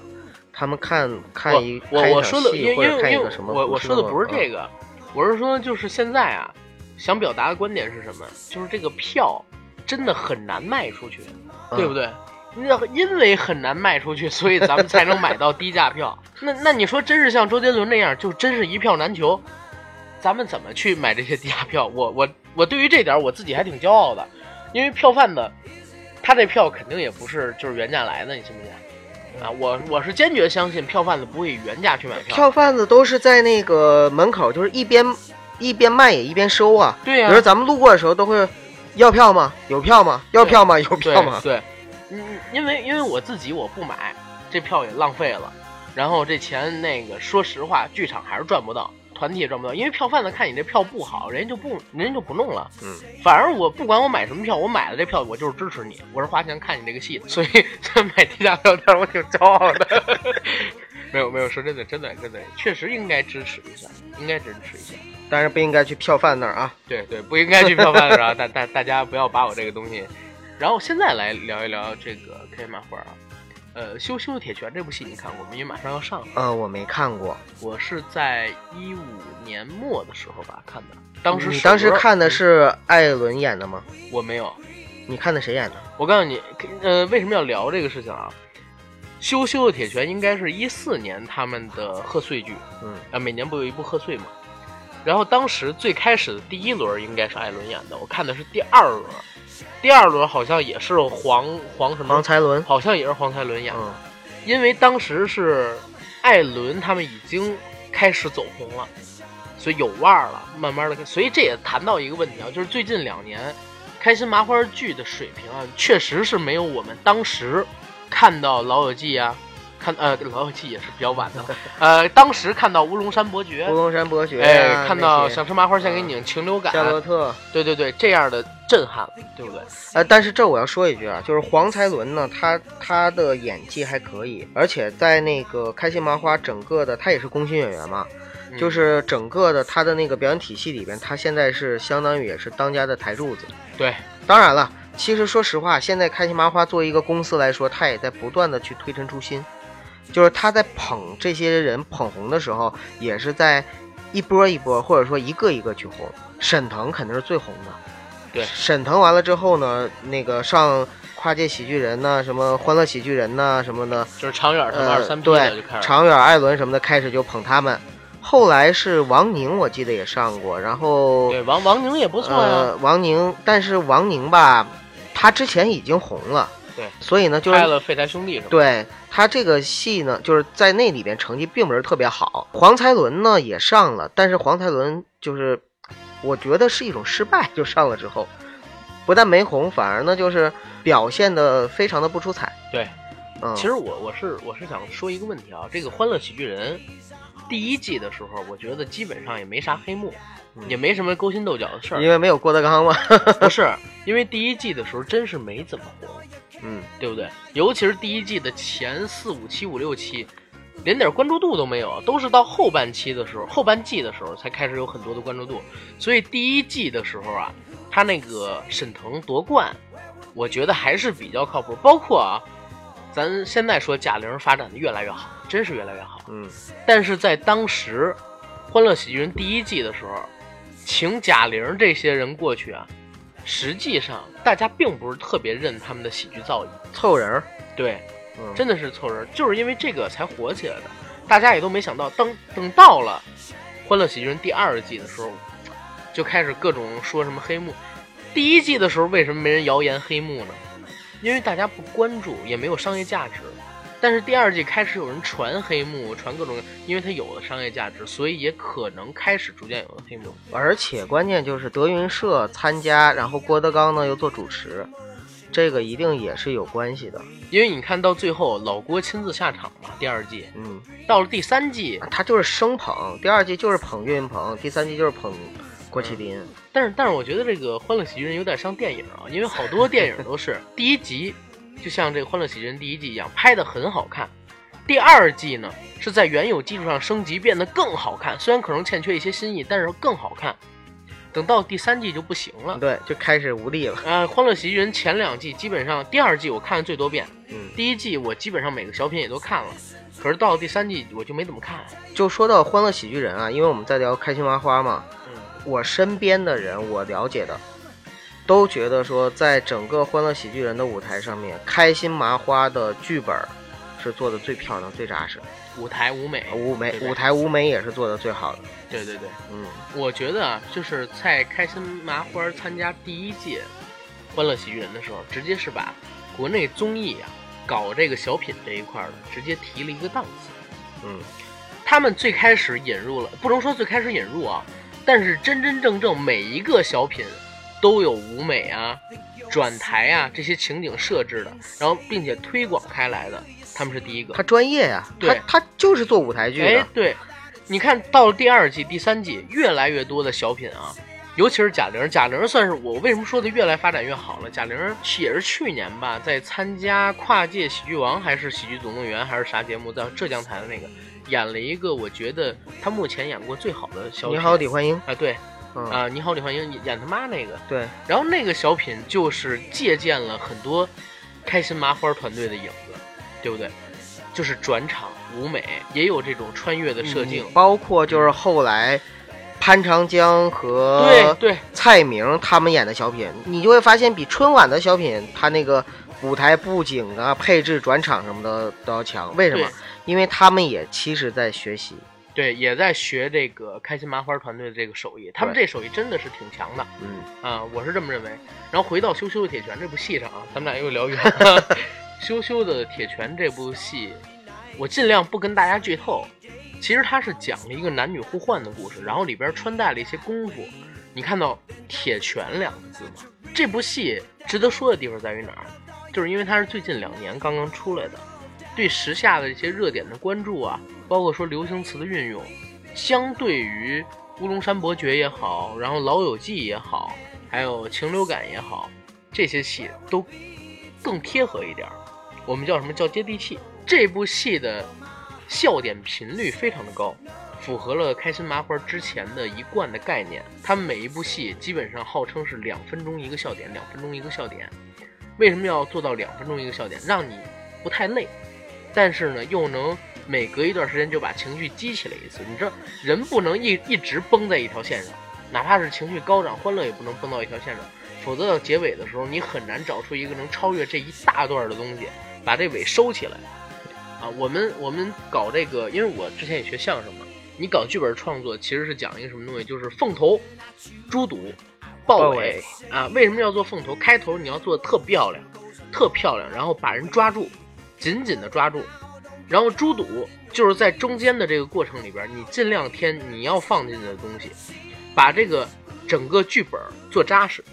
他们看看一我我说的，因为因为我我说的不是，这个，我是说就是现在啊，想表达的观点是什么？就是这个票真的很难卖出去，嗯对不对？那因为很难卖出去，所以咱们才能买到低价票。那那你说真是像周杰伦那样，就真是一票难求，咱们怎么去买这些低价票？我我我对于这点我自己还挺骄傲的，因为票贩子他这票肯定也不是就是原价来的，你信不信？啊，我我是坚决相信票贩子不会以原价去买票。票贩子都是在那个门口，就是一边一边卖也一边收啊。对呀、比如咱们路过的时候都会要票吗？有票吗？要票吗？有票吗？对，嗯，因为因为我自己我不买，这票也浪费了，然后这钱那个说实话，剧场还是赚不到，团体也赚不到，因为票贩子看你这票不好，人家就不人家就不弄了。嗯，反而我不管我买什么票，我买了这票我就是支持你，我是花钱看你这个戏的，所以买低价票店我挺骄傲的。没有没有，说真的真的真的，确实应该支持一下，应该支持一下。但是不应该去票贩那儿啊。对对，不应该去票贩子啊！大大大家不要把我这个东西。然后现在来聊一聊这个 K 漫画啊，呃，《羞羞的铁拳》这部戏你看过吗？因为马上要上了。呃，我没看过。我是在一五年末的时候吧看的，当时你当时看的是艾伦演的吗？我没有。你看的谁演的？我告诉你，呃，为什么要聊这个事情啊？《羞羞的铁拳》应该是一四年他们的贺岁剧，嗯啊，每年不有一部贺岁吗？然后当时最开始的第一轮应该是艾伦演的，我看的是第二轮，第二轮好像也是黄黄什么，黄才伦。好像也是黄才伦演的，嗯因为当时是艾伦他们已经开始走红了，所以有腕儿了，慢慢的，所以这也谈到一个问题啊，就是最近两年开心麻花剧的水平啊，确实是没有我们当时看到《老友记》啊。看呃，《老友记》也是比较晚的，呃，当时看到《乌龙山伯爵乌》，龙山伯爵哎，看到《想吃麻花先给你》禽流感，夏洛特。对对对，这样的震撼，对不对？呃，但是这我要说一句啊，就是黄才伦呢，他他的演技还可以，而且在那个开心麻花整个的，他也是工薪演员嘛，嗯就是整个的他的那个表演体系里边，他现在是相当于也是当家的台柱子。对，当然了，其实说实话，现在开心麻花作为一个公司来说，他也在不断的去推陈出新，就是他在捧这些人捧红的时候，也是在一波一波，或者说一个一个去红。沈腾肯定是最红的，对沈腾完了之后呢，那个上跨界喜剧人呐、什么欢乐喜剧人呐、什么的，就是长远他们二呃，三 P 的就对开，始，长远、艾伦什么的开始就捧他们。后来是王宁，我记得也上过，然后对，王王宁也不错呀。呃，王宁，但是王宁吧，他之前已经红了，对，所以呢，就是拍了《废柴兄弟》是吧？对他这个戏呢，就是在那里边成绩并不是特别好。黄才伦呢也上了，但是黄才伦就是，我觉得是一种失败，就上了之后，不但没红，反而呢就是表现的非常的不出彩。对，嗯，其实我我是我是想说一个问题啊，这个《欢乐喜剧人》第一季的时候，我觉得基本上也没啥黑幕，嗯。也没什么勾心斗角的事儿，因为没有郭德纲嘛，不是因为第一季的时候真是没怎么红，嗯，对不对？尤其是第一季的前四五期、五六期，连点关注度都没有，都是到后半期的时候、后半季的时候才开始有很多的关注度。所以第一季的时候啊，他那个沈腾夺冠，我觉得还是比较靠谱。包括啊，咱现在说贾玲发展的越来越好，真是越来越好。嗯，但是在当时，《欢乐喜剧人》第一季的时候，请贾玲这些人过去啊，实际上大家并不是特别认他们的喜剧造诣。凑人儿，对，嗯，真的是凑人，就是因为这个才火起来的。大家也都没想到，等等到了《欢乐喜剧人》第二季的时候，就开始各种说什么黑幕。第一季的时候，为什么没人谣言黑幕呢？因为大家不关注，也没有商业价值。但是第二季开始有人传黑幕，传各种，因为它有了商业价值，所以也可能开始逐渐有了黑幕。而且关键就是德云社参加，然后郭德纲呢又做主持，这个一定也是有关系的。因为你看到最后，老郭亲自下场嘛，第二季嗯，到了第三季，他就是生捧，第二季就是捧岳云鹏，第三季就是捧郭麒麟。但是，但是我觉得这个《欢乐喜剧人》有点像电影啊，因为好多电影都是 第一集，就像这个《欢乐喜剧人》第一季一样，拍的很好看。第二季呢，是在原有基础上升级，变得更好看。虽然可能欠缺一些新意，但是更好看。等到第三季就不行了。对，就开始无力了。呃，《欢乐喜剧人》前两季基本上，第二季我看了最多遍，嗯，第一季我基本上每个小品也都看了，可是到了第三季我就没怎么看。就说到《欢乐喜剧人》啊，因为我们在聊开心麻花嘛，嗯，我身边的人，我了解的，都觉得说，在整个《欢乐喜剧人》的舞台上面，开心麻花的剧本是做的最漂亮、最扎实，舞台舞美，舞美舞台舞美也是做的最好的。对对对。嗯，我觉得啊，就是在开心麻花参加第一届《欢乐喜剧人》的时候，直接是把国内综艺啊搞这个小品这一块儿的直接提了一个档次。嗯，他们最开始引入了，不能说最开始引入啊，但是真真正正每一个小品都有舞美啊、转台啊这些情景设置的，然后并且推广开来的，他们是第一个。他专业呀、他对他就是做舞台剧的。，哎对，你看到了第二季、第三季，越来越多的小品啊，尤其是贾玲，贾玲算是我为什么说的越来发展越好了。贾玲也是去年吧，在参加跨界喜剧王还是喜剧总动员还是啥节目，在浙江台的那个演了一个我觉得他目前演过最好的小品。你好，李焕英。啊，对嗯，啊，你好，李焕英演他妈那个，对，然后那个小品就是借鉴了很多开心麻花团队的影子，对不对？就是转场舞美，也有这种穿越的设定。嗯包括就是后来潘长江和对对，蔡明他们演的小品，你就会发现比春晚的小品，他那个舞台布景啊、配置、转场什么的都要强。为什么？因为他们也其实在学习。对，也在学这个开心麻花团队的这个手艺，他们这手艺真的是挺强的嗯，啊，我是这么认为。然后回到《羞羞的铁拳》这部戏上啊，咱们俩又聊远了。《羞羞的铁拳》这部戏，我尽量不跟大家剧透。其实它是讲了一个男女互换的故事，然后里边穿戴了一些功夫。你看到“铁拳”两个字吗？这部戏值得说的地方在于哪儿？就是因为它是最近两年刚刚出来的，对时下的这些热点的关注啊，包括说流行词的运用，相对于《乌龙山伯爵》也好，然后《老友记》也好，还有《情流感》也好，这些戏都更贴合一点儿。我们叫什么叫接地气？这部戏的笑点频率非常的高，符合了开心麻花之前的一贯的概念。他们每一部戏基本上号称是两分钟一个笑点，两分钟一个笑点。为什么要做到两分钟一个笑点？让你不太累，但是呢又能每隔一段时间就把情绪激起来一次。你知道，人不能一一直绷在一条线上，哪怕是情绪高涨、欢乐也不能绷到一条线上，否则到结尾的时候，你很难找出一个能超越这一大段的东西，把这尾收起来。啊，我们我们搞这个，因为我之前也学相声嘛，你搞剧本创作其实是讲一个什么东西，就是凤头、猪肚、豹尾豹尾啊。为什么要做凤头？开头你要做的特漂亮，特漂亮，然后把人抓住，紧紧的抓住。然后猪肚就是在中间的这个过程里边，你尽量添你要放进去的东西，把这个整个剧本做扎实，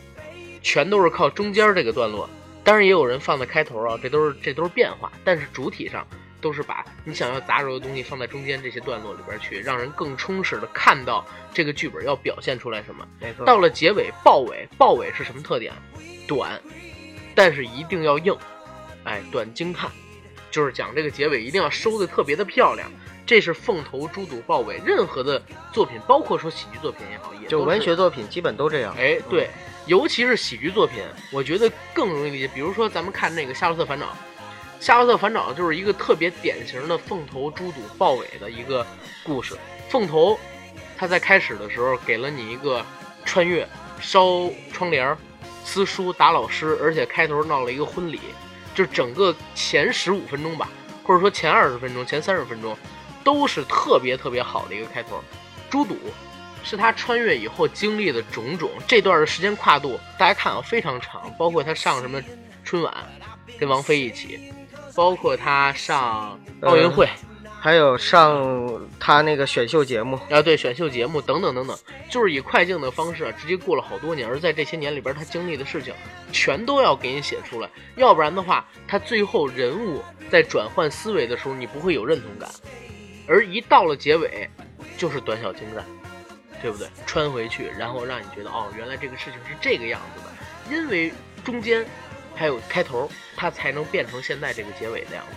全都是靠中间这个段落。当然也有人放在开头啊，这都是这都是变化，但是主体上都是把你想要杂糅的东西放在中间这些段落里边去，让人更充实的看到这个剧本要表现出来什么。没错。到了结尾，豹尾，豹尾是什么特点？短，但是一定要硬，哎，短精悍，就是讲这个结尾一定要收的特别的漂亮。这是凤头、猪肚、豹尾，任何的作品，包括说喜剧作品也好，也就文学作品基本都这样。哎，对，尤其是喜剧作品，我觉得更容易理解。比如说，咱们看那个《夏洛特烦恼》，《夏洛特烦恼》就是一个特别典型的凤头、猪肚、豹尾的一个故事。凤头，他在开始的时候给了你一个穿越、烧窗帘、撕书、打老师，而且开头闹了一个婚礼，就整个前十五分钟吧，或者说前二十分钟、前三十分钟，都是特别特别好的一个开头。猪肚是他穿越以后经历的种种，这段的时间跨度大家看啊非常长，包括他上什么春晚，跟王菲一起，包括他上奥运会。还有上他那个选秀节目，啊，对，选秀节目等等等等，就是以快镜的方式啊，直接过了好多年，而在这些年里边，他经历的事情全都要给你写出来，要不然的话，他最后人物在转换思维的时候，你不会有认同感，而一到了结尾，就是短小精干，对不对？穿回去，然后让你觉得哦，原来这个事情是这个样子的，因为中间还有开头，它才能变成现在这个结尾的样子。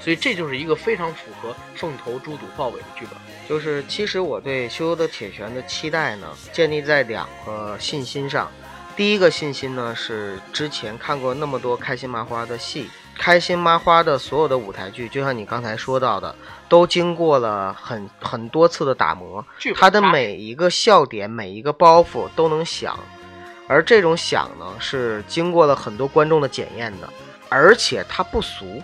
所以这就是一个非常符合凤头、猪肚、豹尾的剧本。就是其实我对《羞羞的铁拳》的期待呢，建立在两个信心上。第一个信心呢是之前看过那么多开心麻花的戏，开心麻花的所有的舞台剧，就像你刚才说到的，都经过了很很多次的打磨，它的每一个笑点、每一个包袱都能响，而这种响呢是经过了很多观众的检验的，而且它不俗，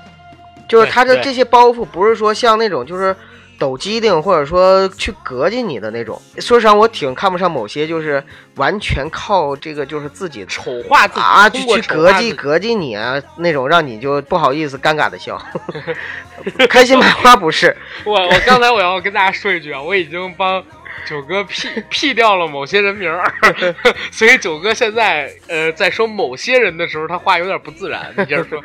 就是对对它的这些包袱不是说像那种就是抖机灵或者说去膈应你的那种。说实际上，我挺看不上某些就是完全靠这个就是自己丑化自己啊，去去膈应膈应你啊那种，让你就不好意思尴尬的笑。开心麻花不是，我我刚才我要跟大家说一句啊，我已经帮九哥 P P 掉了某些人名儿，所以九哥现在呃在说某些人的时候，他话有点不自然。你接着说，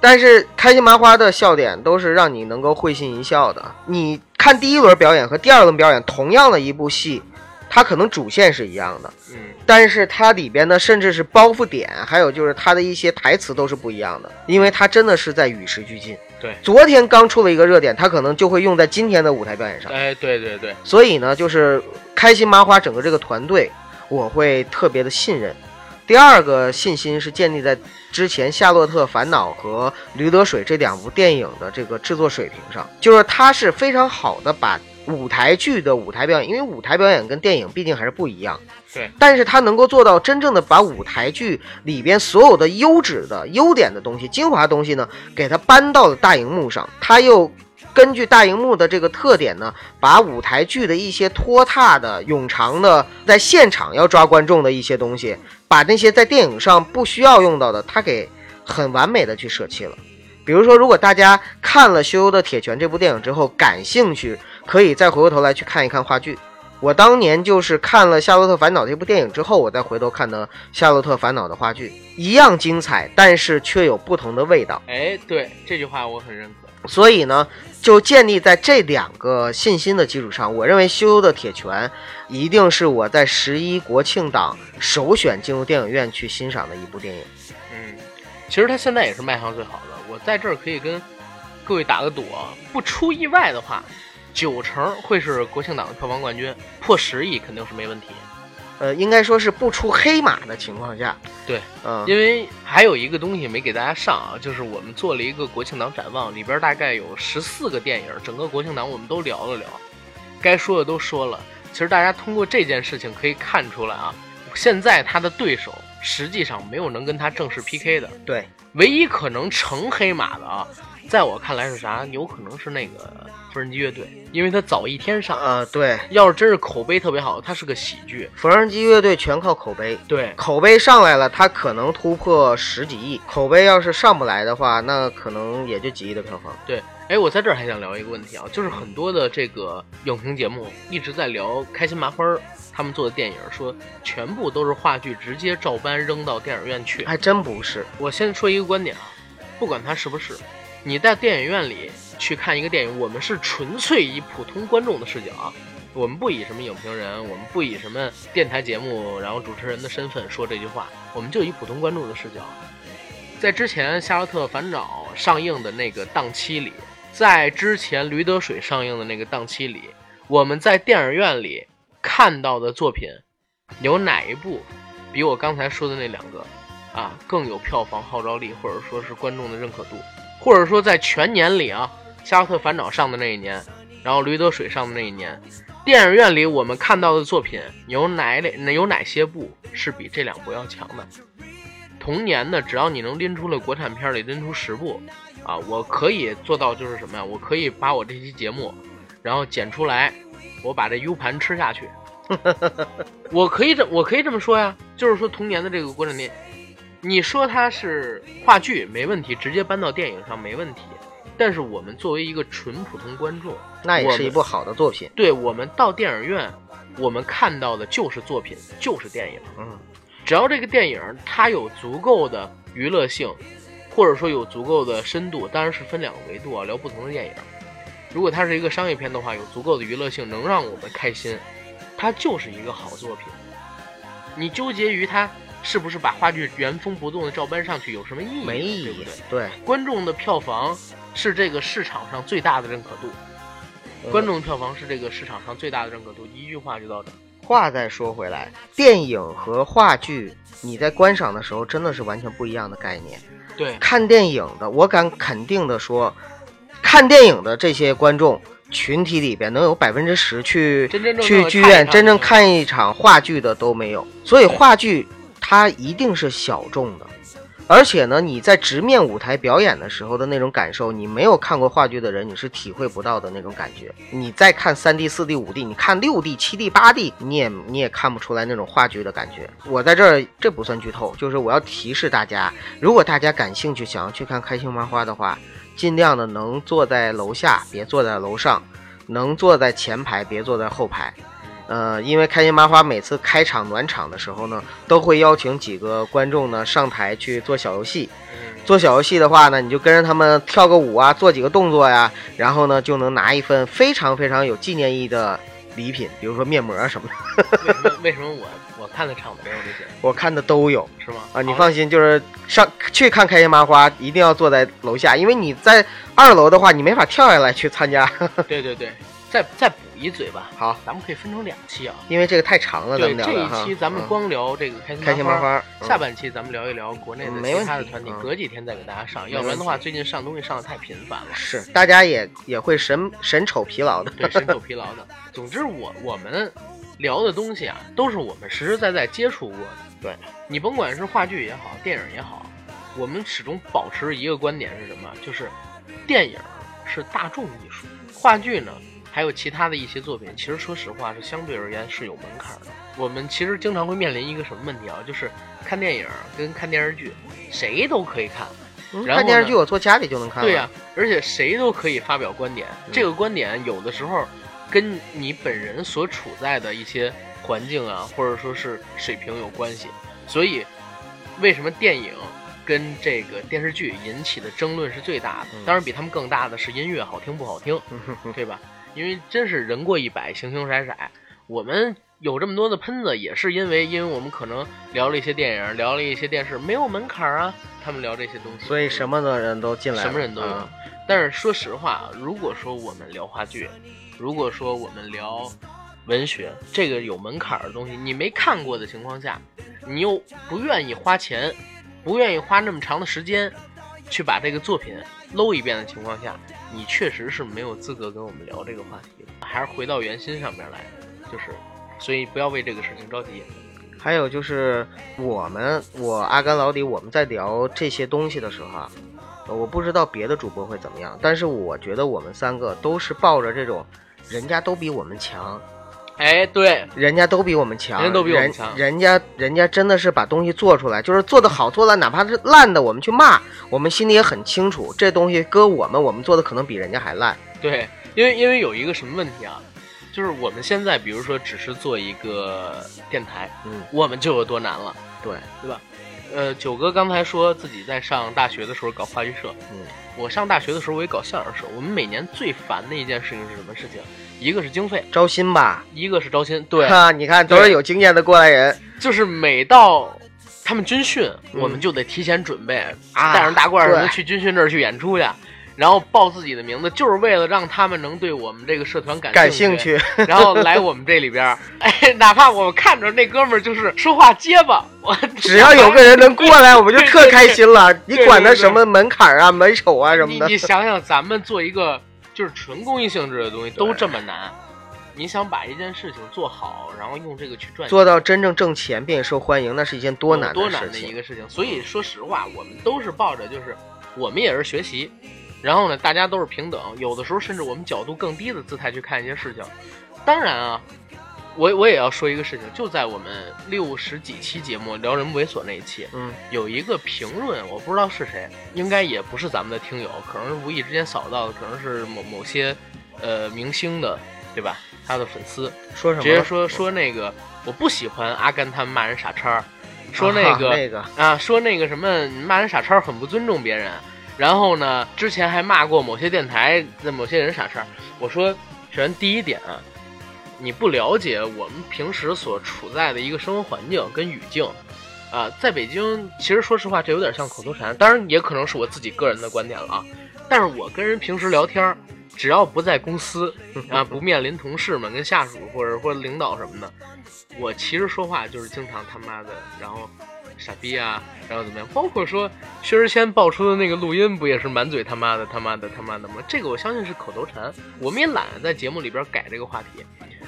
但是开心麻花的笑点都是让你能够会心一笑的。你看第一轮表演和第二轮表演，同样的一部戏，它可能主线是一样的，嗯，但是它里边呢，甚至是包袱点，还有就是它的一些台词都是不一样的，因为它真的是在与时俱进。对昨天刚出了一个热点，它可能就会用在今天的舞台表演上。哎，对对对，所以呢，就是开心麻花整个这个团队，我会特别的信任。第二个信心是建立在之前《夏洛特烦恼》和《驴得水》这两部电影的这个制作水平上，就是它是非常好的把舞台剧的舞台表演，因为舞台表演跟电影毕竟还是不一样，对，但是它能够做到真正的把舞台剧里边所有的优质的优点的东西、精华东西呢，给它搬到了大荧幕上，它又根据大荧幕的这个特点呢，把舞台剧的一些拖沓的、冗长的，在现场要抓观众的一些东西，把那些在电影上不需要用到的，它给很完美的去舍弃了。比如说，如果大家看了《羞羞的铁拳》这部电影之后感兴趣，可以再回过头来去看一看话剧。我当年就是看了《夏洛特烦恼》这部电影之后，我再回头看的《夏洛特烦恼》的话剧，一样精彩，但是却有不同的味道。哎，对这句话我很认可。所以呢，就建立在这两个信心的基础上，我认为《羞羞的铁拳》一定是我在十一国庆档首选进入电影院去欣赏的一部电影。嗯，其实它现在也是卖相最好的。我在这儿可以跟各位打个赌啊，不出意外的话，九成会是国庆档的票房冠军，破十亿肯定是没问题。呃，应该说是不出黑马的情况下，对，嗯，因为还有一个东西没给大家上啊，就是我们做了一个国庆档展望，里边大概有十四个电影，整个国庆档我们都聊了聊，该说的都说了。其实大家通过这件事情可以看出来啊，现在他的对手实际上没有能跟他正式 PK 的，对，唯一可能成黑马的啊，在我看来是啥？有可能是那个缝纫机乐队，因为他早一天上。啊，对，要是真是口碑特别好，它是个喜剧。缝纫机乐队全靠口碑，对，口碑上来了，它可能突破十几亿；口碑要是上不来的话，那可能也就几亿的票房。对，哎，我在这儿还想聊一个问题啊，就是很多的这个影评节目一直在聊开心麻花儿他们做的电影，说全部都是话剧直接照搬扔到电影院去。还真不是，我先说一个观点啊，不管它是不是，你在电影院里去看一个电影，我们是纯粹以普通观众的视角，我们不以什么影评人，我们不以什么电台节目然后主持人的身份说这句话，我们就以普通观众的视角。在之前《夏洛特烦恼》上映的那个档期里，在之前《驴得水》上映的那个档期里，我们在电影院里看到的作品，有哪一部比我刚才说的那两个啊更有票房号召力，或者说是观众的认可度，或者说在全年里啊，《夏洛特烦恼》上的那一年，然后《驴得水》上的那一年，电影院里我们看到的作品有哪类有哪些部是比这两部要强的？同年的，只要你能拎出了国产片里拎出十部，啊，我可以做到就是什么呀？我可以把我这期节目，然后剪出来，我把这 U 盘吃下去。我可以这我可以这么说呀，就是说同年的这个国产电影，你说它是话剧没问题，直接搬到电影上没问题。但是我们作为一个纯普通观众，那也是一部好的作品。对我们到电影院，我们看到的就是作品，就是电影。嗯，只要这个电影它有足够的娱乐性，或者说有足够的深度，当然是分两个维度啊，聊不同的电影。如果它是一个商业片的话，有足够的娱乐性，能让我们开心，它就是一个好作品。你纠结于它是不是把话剧原封不动的照搬上去，有什么意义？没意义对不对？。对，观众的票房是这个市场上最大的认可度，嗯观众的票房是这个市场上最大的认可度。一句话就到这儿。话再说回来，电影和话剧，你在观赏的时候真的是完全不一样的概念。对，看电影的，我敢肯定的说，看电影的这些观众群体里边，能有百分之十去去剧院真正看一场话剧的都没有。所以话剧它一定是小众的。而且呢，你在直面舞台表演的时候的那种感受，你没有看过话剧的人，你是体会不到的那种感觉。你再看三 D、四 D、五 D，你看六 D、七 D、八 D，你也你也看不出来那种话剧的感觉。我在这儿这不算剧透，就是我要提示大家，如果大家感兴趣想要去看开心麻花的话，尽量的能坐在楼下，别坐在楼上；能坐在前排，别坐在后排。呃，因为开心麻花每次开场暖场的时候呢，都会邀请几个观众呢上台去做小游戏。嗯，做小游戏的话呢，你就跟着他们跳个舞啊，做几个动作呀，然后呢就能拿一份非常非常有纪念意义的礼品，比如说面膜什么的。为什么为什么我我看的场子没有这些，我看的都有是吗？啊，你放心，就是上去看开心麻花，一定要坐在楼下，因为你在二楼的话，你没法跳下来去参加。对对对，再再补一嘴吧。好，咱们可以分成两期啊。因为这个太长了，咱对，这一期咱们嗯光聊这个开心开心麻花，下半期咱们聊一聊国内的其他的团体，嗯隔几天再给大家上，要不然的话，最近上东西上的太频繁了。是大家也也会神神丑疲劳的。对，神丑疲劳的。总之我，我们聊的东西啊，都是我们实实在在接触过的。对，你甭管是话剧也好，电影也好，我们始终保持一个观点是什么？就是电影是大众艺术，话剧呢，还有其他的一些作品，其实说实话是相对而言是有门槛的。我们其实经常会面临一个什么问题啊？就是看电影跟看电视剧，谁都可以看。嗯然后看电视剧，我坐家里就能看。对呀、而且谁都可以发表观点，嗯这个观点有的时候跟你本人所处在的一些环境啊，或者说是水平有关系。所以，为什么电影跟这个电视剧引起的争论是最大的？嗯当然，比他们更大的是音乐好听不好听，对吧？因为真是人过一百，形形色色。我们有这么多的喷子，也是因为因为我们可能聊了一些电影，聊了一些电视，没有门槛啊。他们聊这些东西，所以什么的人都进来了，什么人都有。嗯但是说实话，如果说我们聊话剧，如果说我们聊文学，这个有门槛儿的东西，你没看过的情况下，你又不愿意花钱，不愿意花那么长的时间去把这个作品搂一遍的情况下，你确实是没有资格跟我们聊这个话题。还是回到原心上面来，就是，所以不要为这个事情着急。还有就是我们，我阿甘老李，我们在聊这些东西的时候啊，我不知道别的主播会怎么样，但是我觉得我们三个都是抱着这种，人家都比我们强，哎，对，人家都比我们强，人家都比我们强人人家人家真的是把东西做出来，就是做的好做烂，哪怕是烂的，我们去骂，我们心里也很清楚，这东西搁我们，我们做的可能比人家还烂。对，因为因为有一个什么问题啊，就是我们现在比如说只是做一个电台，嗯，我们就有多难了，对，对吧？呃，九哥刚才说自己在上大学的时候搞话剧社，嗯，我上大学的时候我也搞相声社。我们每年最烦的一件事情是什么事情？一个是经费，招新吧，一个是招新。对，哈，你看都是有经验的过来人，就是每到他们军训，嗯我们就得提前准备，啊带上大褂什么对去军训这儿去演出去，然后报自己的名字，就是为了让他们能对我们这个社团感感兴兴趣，然后来我们这里边儿，哎，哪怕我看着那哥们儿就是说话结巴，我 只要有个人能过来，我们就特开心了。你管他什么门槛啊、门首啊什么的你你，想想，咱们做一个就是纯公益性质的东西都这么难，你想把一件事情做好，然后用这个去赚钱，做到真正挣钱并受欢迎，那是一件多难多难的事情。的一个事情。所以说实话，我们都是抱着就是我们也是学习，然后呢，大家都是平等，有的时候甚至我们角度更低的姿态去看一些事情。当然啊，我我也要说一个事情，就在我们六十几期节目聊人不猥琐那一期，嗯，有一个评论，我不知道是谁，应该也不是咱们的听友，可能是无意之间扫到的，可能是某某些呃明星的，对吧？他的粉丝说什么？直接说说那个我不喜欢阿甘他们骂人傻叉，说那啊个、那个，啊，说那个什么骂人傻叉很不尊重别人，然后呢，之前还骂过某些电台的某些人傻叉。我说，首先第一点啊，你不了解我们平时所处在的一个生活环境跟语境。啊，在北京，其实说实话，这有点像口头禅，当然也可能是我自己个人的观点了啊。但是我跟人平时聊天，只要不在公司啊，不面临同事们、跟下属或者或领导什么的，我其实说话就是经常他妈的，然后傻逼啊，然后怎么样？包括说薛之谦爆出的那个录音，不也是满嘴他妈的、他妈的、他妈的吗？这个我相信是口头禅，我们也懒得在节目里边改这个话题。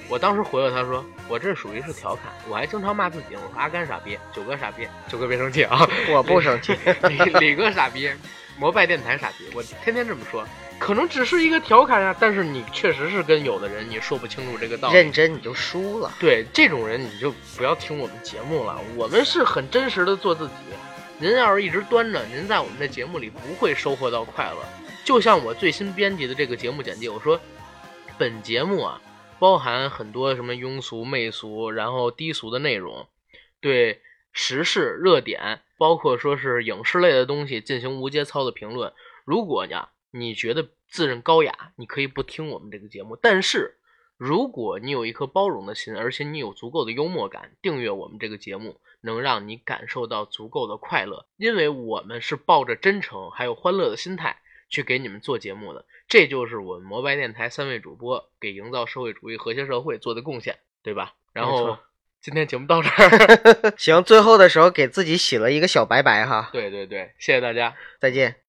我当时回了他说，我这属于是调侃，我还经常骂自己，我说阿甘傻逼，九哥傻逼，九哥别生气啊，我不生气。李李哥傻逼，摩拜电台傻逼，我天天这么说，可能只是一个调侃呀，但是你确实是跟有的人你说不清楚这个道理。认真你就输了。对这种人，你就不要听我们节目了。我们是很真实的做自己。您要是一直端着，您在我们的节目里不会收获到快乐。就像我最新编辑的这个节目简介，我说，本节目啊，包含很多什么庸俗、媚俗，然后低俗的内容，对时事热点，包括说是影视类的东西进行无节操的评论。如果呀，你觉得自认高雅，你可以不听我们这个节目，但是。如果你有一颗包容的心，而且你有足够的幽默感，订阅我们这个节目，能让你感受到足够的快乐，因为我们是抱着真诚还有欢乐的心态去给你们做节目的，这就是我们摩拜电台三位主播给营造社会主义和谐社会做的贡献，对吧？然后今天节目到这儿，行，最后的时候给自己洗了一个小白白哈，对对对，谢谢大家。再见。